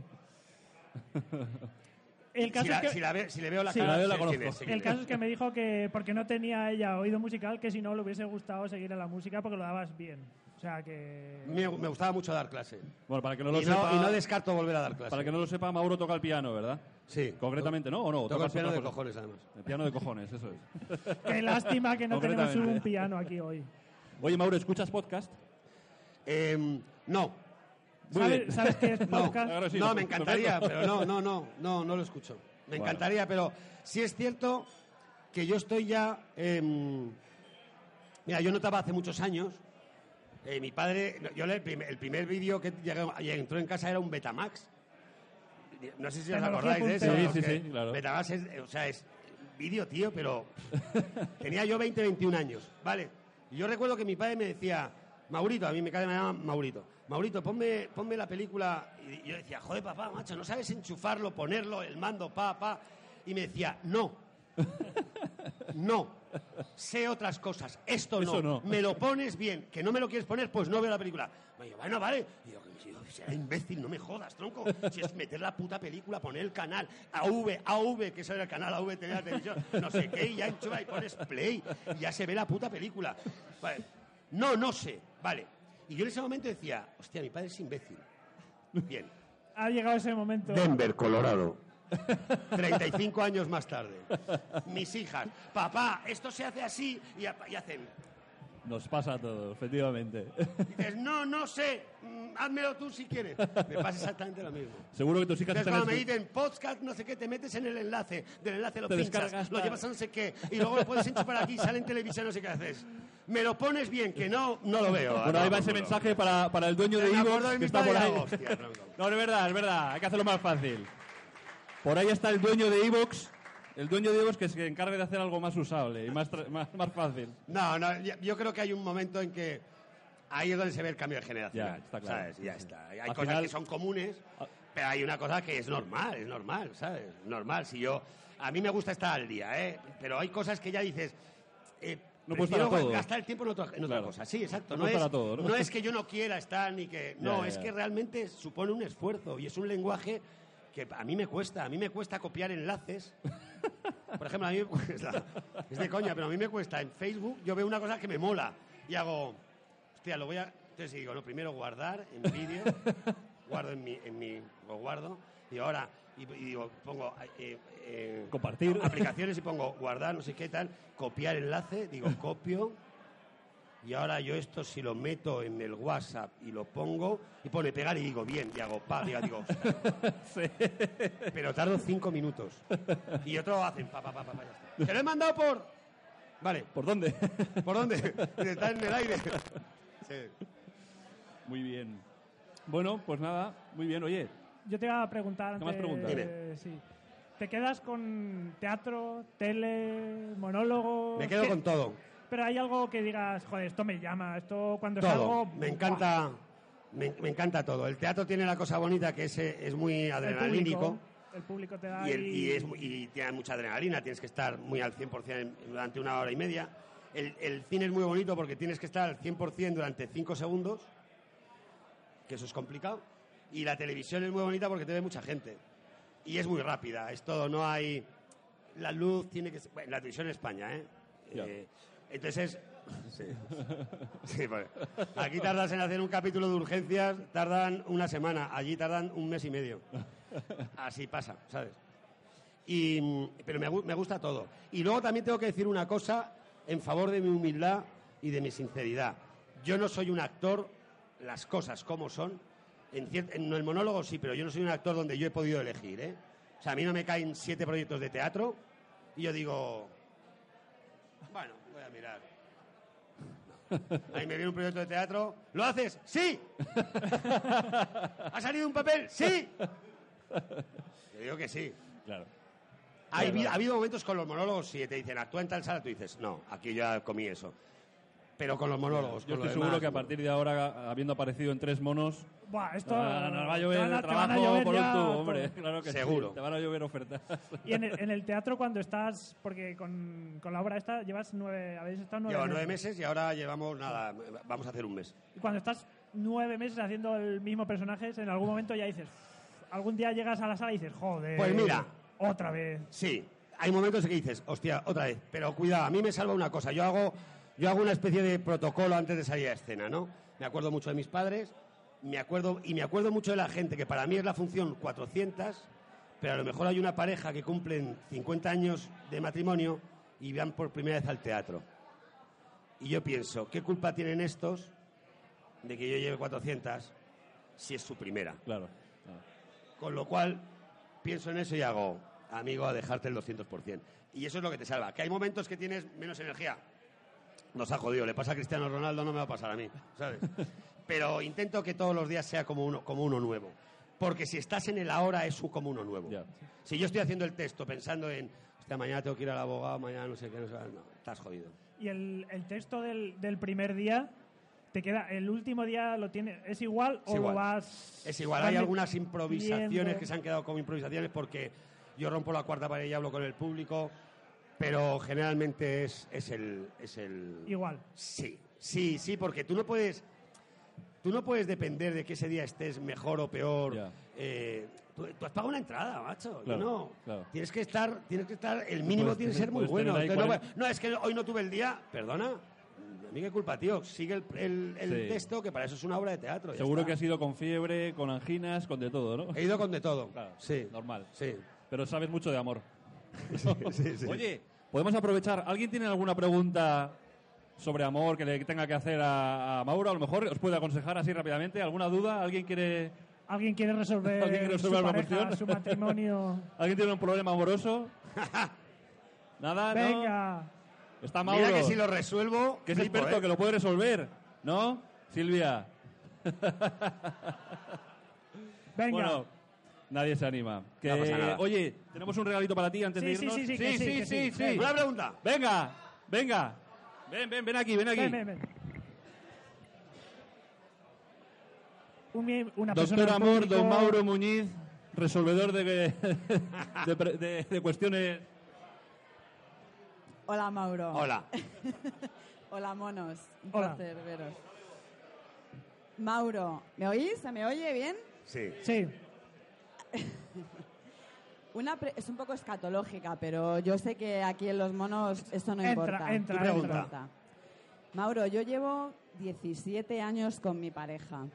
El caso Si, es la- que, si la ve- si le veo la Sí. cara, La veo, la conozco. el caso es que me dijo que porque no tenía ella oído musical, que si no le hubiese gustado seguir en la música porque lo dabas bien. O sea que... Me, me gustaba mucho dar clase. Bueno, para que no lo Y no, sepa, y no descarto volver a dar clase. para que no lo sepa, Mauro toca el piano, ¿verdad? Sí. Concretamente, ¿no? ¿O no? Toco el ¿Tocas piano de cosa? cojones, además. El piano de cojones, eso es. Qué lástima que no tenemos un piano aquí hoy. Oye, Mauro, ¿escuchas podcast? Em, no. Muy ¿Sabes, bien. sabes qué es No. podcast? Ahora sí, no, lo- me encantaría, pero no, no, no, no, no lo escucho. Me Bueno. encantaría, pero sí es cierto que yo estoy ya. em, mira, yo notaba hace muchos años. eh, mi padre, yo le- el primer, el primer vídeo que llegó- entró en casa era un Betamax. No sé si os acordáis de eso. Sí, sí, sí, claro. Betamax es, o sea, es vídeo, tío, pero tenía yo 20, 21 años, ¿vale? Y yo recuerdo que mi padre me decía, Maurito, a mí me cae me llama Maurito, Maurito, ponme, ponme la película. Y yo decía, joder, papá, macho, no sabes enchufarlo, ponerlo, el mando, pa, pa. Y me decía, no, no, sé otras cosas, esto no. Me lo pones bien, que no me lo quieres poner, pues no veo la película. Me digo, bueno, vale. Y yo, "Sí, será imbécil, no me jodas, tronco. Si es meter la puta película, poner el canal AV, AV, que eso era el canal AV, la televisión, no sé qué, y ya enchufa y pones play, y ya se ve la puta película. Vale. No, no sé, vale. Y yo en ese momento decía, hostia, mi padre es imbécil. Bien. Ha llegado ese momento. Denver, Colorado. 35 años más tarde. Mis hijas, papá, esto se hace así y, y hacen. Nos pasa a todos, efectivamente. Dices, no, no sé, mm, házmelo tú si quieres. Me pasa exactamente lo mismo. Seguro que tus hijas Entonces están... cuando me dicen podcast, no sé qué, te metes en el enlace, del enlace lo Te pinchas, descargas lo llevas a no sé qué, y luego lo puedes enchufar aquí, sale en televisión, no sé qué haces. Me lo pones bien, que no, no lo veo. Bueno, Ah, ahí va ese mensaje para, para el dueño de Me acuerdo de que mi está padre por ahí. hostia. No, es verdad, es verdad. Hay que hacerlo más fácil. Por ahí está el dueño de Evox. El dueño de Evox que se encargue de hacer algo más usable y más, más, más fácil. No, no, yo- creo que hay un momento en que ahí es donde se ve el cambio de generación. Ya, está claro. ¿sabes? Ya está. Hay Al cosas final- que son comunes, Ah. pero hay una cosa que es normal, es normal, ¿sabes? Normal. Si yo, a mí me gusta estar al día, ¿eh? Pero hay cosas que ya dices. Eh, No puedes estar todo. gastar el tiempo en otra, en otra Claro. cosa. Sí, exacto. No No, es, todo, ¿no? no es que yo no quiera estar ni que. No, ya, es que realmente supone un esfuerzo y es un lenguaje que a mí me cuesta. A mí me cuesta copiar enlaces. Por ejemplo, a mí me cuesta, es de coña, pero a mí me cuesta en Facebook, yo veo una cosa que me mola y hago, hostia, lo voy a, entonces digo, no, primero guardar en vídeo, guardo en mi, en mi, lo guardo, y ahora, y, y digo, pongo eh, eh, Compartir. aplicaciones y pongo guardar, no sé qué tal, copiar enlace, digo, copio, y ahora yo esto si lo meto en el WhatsApp y lo pongo, y pone pegar y digo, bien, y hago pa, y digo, pero tardo cinco minutos. Y otro hacen pa, pa, pa, pa, pa, ya está. Te lo he mandado por... Vale, ¿Por dónde? ¿por dónde? Está en el aire. Sí. muy bien. Bueno, pues nada, muy bien. Oye, Yo te iba a preguntar ¿Qué más antes. preguntas? Dime. sí. ¿Te quedas con teatro, tele, monólogo? Me quedo ¿Qué- con todo. Pero hay algo que digas, joder, esto me llama, esto cuando Todo. salgo... Me encanta, me, me encanta todo. El teatro tiene la cosa bonita que es, eh, es muy El adrenalínico. público, el público te da y, el- y es, y tiene mucha adrenalina, tienes que estar muy al 100% en- durante una hora y media. El, el cine es muy bonito porque tienes que estar al 100% durante 5 segundos, que eso es complicado. Y la televisión es muy bonita porque te ve mucha gente. Y es muy rápida, es todo, no hay... La luz tiene que ser... Bueno, la televisión en España, ¿eh? Ya. Eh, entonces... Sí. Sí, pues, aquí tardas en hacer un capítulo de urgencias, tardan una semana, allí tardan un mes y medio. Así pasa, ¿sabes? Y, pero me, gu- me gusta todo. Y luego también tengo que decir una cosa en favor de mi humildad y de mi sinceridad. Yo no soy un actor, las cosas como son. En, cier- en el monólogo sí, pero yo no soy un actor donde yo he podido elegir, ¿eh? O sea, a mí no me caen siete proyectos de teatro y yo digo, bueno, voy a mirar. No. Ahí me viene un proyecto de teatro. ¿Lo haces? ¡Sí! ¿Ha salido un papel? ¡Sí! Yo digo que sí. claro. Ha, habi- ha habido momentos con los monólogos, si te dicen actúa en tal sala, tú dices, no, aquí ya comí eso. Pero con los monólogos. Yo con estoy seguro demás, que a partir de ahora, habiendo aparecido en tres monos, Buah, esto ah, nos va a llover a trabajo llover por un tubo, todo. hombre. Claro que sí, Seguro. Te van a llover ofertas. Y en el, en el teatro cuando estás, porque con, con la obra esta llevas nueve, habéis estado nueve Llevo meses. nueve meses y ahora llevamos nada, vamos a hacer un mes. Y cuando estás nueve meses haciendo el mismo personaje, en algún momento ya dices, algún día llegas a la sala y dices, joder, Pues mira. otra vez. Sí, hay momentos en que dices, hostia, otra vez. Pero cuidado, a mí me salva una cosa. Yo hago, yo hago una especie de protocolo antes de salir a escena, ¿no? Me acuerdo mucho de mis padres, me acuerdo, y me acuerdo mucho de la gente, que para mí es la función 400, pero a lo mejor hay una pareja que cumplen 50 años de matrimonio y van por primera vez al teatro. Y yo pienso, ¿qué culpa tienen estos de que yo lleve 400 si es su primera? claro. claro. Con lo cual, pienso en eso y hago, amigo, a dejarte el 200%. Y eso es lo que te salva. Que hay momentos que tienes menos energía. Nos ha jodido. Le pasa a Cristiano Ronaldo, no me va a pasar a mí, ¿sabes? Pero intento que todos los días sea como uno, como uno nuevo. Porque si estás en el ahora, es como uno nuevo. Ya. Si yo estoy haciendo el texto pensando en, hostia, mañana tengo que ir al abogado, mañana no sé qué, no sé qué", no, estás jodido. Y el, el texto del, del primer día, te queda, el último día lo tiene, ¿es igual Es o igual. vas...? Es igual, hay algunas improvisaciones viendo? que se han quedado como improvisaciones porque yo rompo la cuarta pared y hablo con el público, pero generalmente es, es el... Es el... Igual. Sí, sí, sí, porque tú no puedes... Tú no puedes depender de que ese día estés mejor o peor. Eh, tú, tú has pagado una entrada, macho. Claro, no. claro. Tienes que estar, tienes que estar, el mínimo Puedes tiene que ser muy bueno. Entonces, no, 40. no, es que hoy no tuve el día, perdona. A mí qué culpa, tío. Sigue el, el- el Sí. texto, que para eso es una obra de teatro. Seguro está. que has ido con fiebre, con anginas, con de todo, ¿no? He ido con de todo. Claro, sí. normal. Sí. Pero sabes mucho de amor. Sí, sí. Oye, podemos aprovechar. ¿Alguien tiene alguna pregunta sobre amor que le tenga que hacer a, a Mauro? A lo mejor os puede aconsejar así rápidamente. ¿Alguna duda? ¿Alguien quiere, ¿Alguien quiere resolver, ¿Alguien quiere resolver su alguna pareja, cuestión? su matrimonio? ¿Alguien tiene un problema amoroso? Nada, ¿no? Venga, Está Mauro, Mira que si lo resuelvo. que es flipo, experto, ¿eh? que lo puede resolver. ¿No? Silvia. venga. Bueno, nadie se anima. Que, No pasa nada. Oye, tenemos un regalito para ti antes Sí, de sí, irnos. sí, sí, que sí, que sí. sí. Una pregunta. Venga, venga. Ven, ven, ven aquí, ven aquí. Ven, ven, ven. Un mie- una persona Doctor del Amor, público- don Mauro Muñiz, resolvedor de, de, pre- de- de cuestiones. Hola Mauro. Hola. Hola monos. Un Hola. placer veros. Mauro, ¿me oís? ¿Se me oye bien? Sí. Sí, Una pre- es un poco escatológica, pero yo sé que aquí en los monos esto no Entra, importa. entra, entra. importa. Mauro, yo llevo 17 años con mi pareja.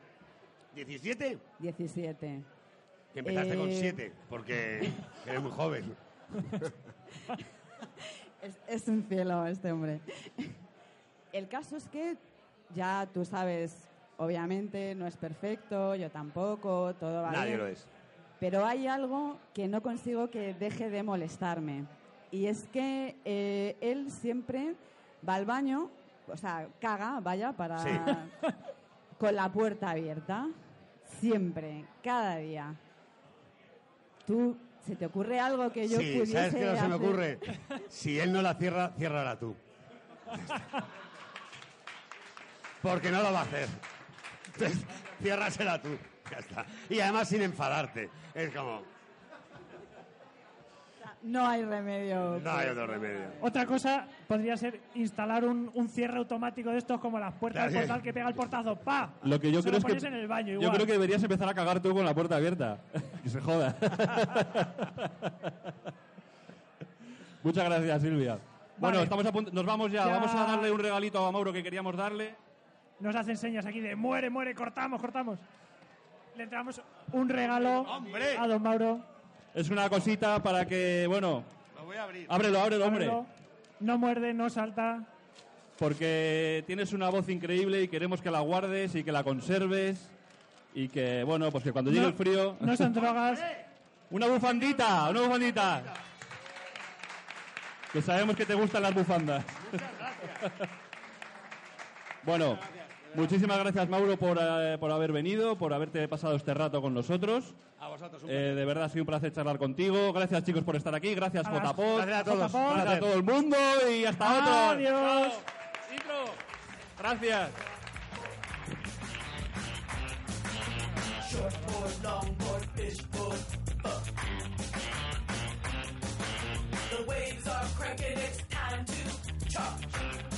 ¿17? 17. Que empezaste con Eh. 7, porque eres muy joven. Es, es un cielo este hombre. El caso es que ya tú sabes, obviamente no es perfecto, yo tampoco, todo va Nadie bien. lo es. Pero hay algo que no consigo que deje de molestarme. Y es que eh, él siempre va al baño, o sea, caga, vaya, para Sí. con la puerta abierta. Siempre, cada día. ¿Tú, se te ocurre algo que yo sí, pudiese ¿sabes qué no se me ocurre? Si él no la cierra, ciérrala tú. Porque no lo va a hacer. Entonces, ciérrasela tú. Ya está. Y además sin enfadarte. Es como, No hay remedio. no hay otro remedio. Otra cosa podría ser instalar un, un cierre automático de estos como las puertas del portal que pega el portazo. ¡Pa! Lo que yo Se creo lo es que. pones en el baño yo igual. creo que deberías empezar a cagar tú con la puerta abierta. que se joda. Muchas gracias, Silvia. Bueno, Vale. estamos a punto. Nos vamos ya. Ya. Vamos a darle un regalito a Mauro que queríamos darle. Nos hacen señas aquí de muere, muere, cortamos, cortamos. Le entramos un regalo ¡Hombre! a don Mauro. Es una cosita para que, bueno, Lo voy a abrir. ábrelo, ábrelo, hombre. Ábrelo. No muerde, no salta. Porque tienes una voz increíble y queremos que la guardes y que la conserves. Y que, bueno, pues que cuando llegue No- el frío. No son drogas. Una bufandita, una bufandita. Que sabemos que te gustan las bufandas. bueno, muchísimas gracias Mauro por, eh, por haber venido, por haberte pasado este rato con nosotros. A vosotros un Eh, de verdad ha sido un placer charlar contigo. Gracias chicos por estar aquí. Gracias Jotapod. Gracias a todos. Jotapod. Gracias a todo el mundo y hasta otro. Adiós. Chao. Gracias. The waves are cranking, it's time to charge.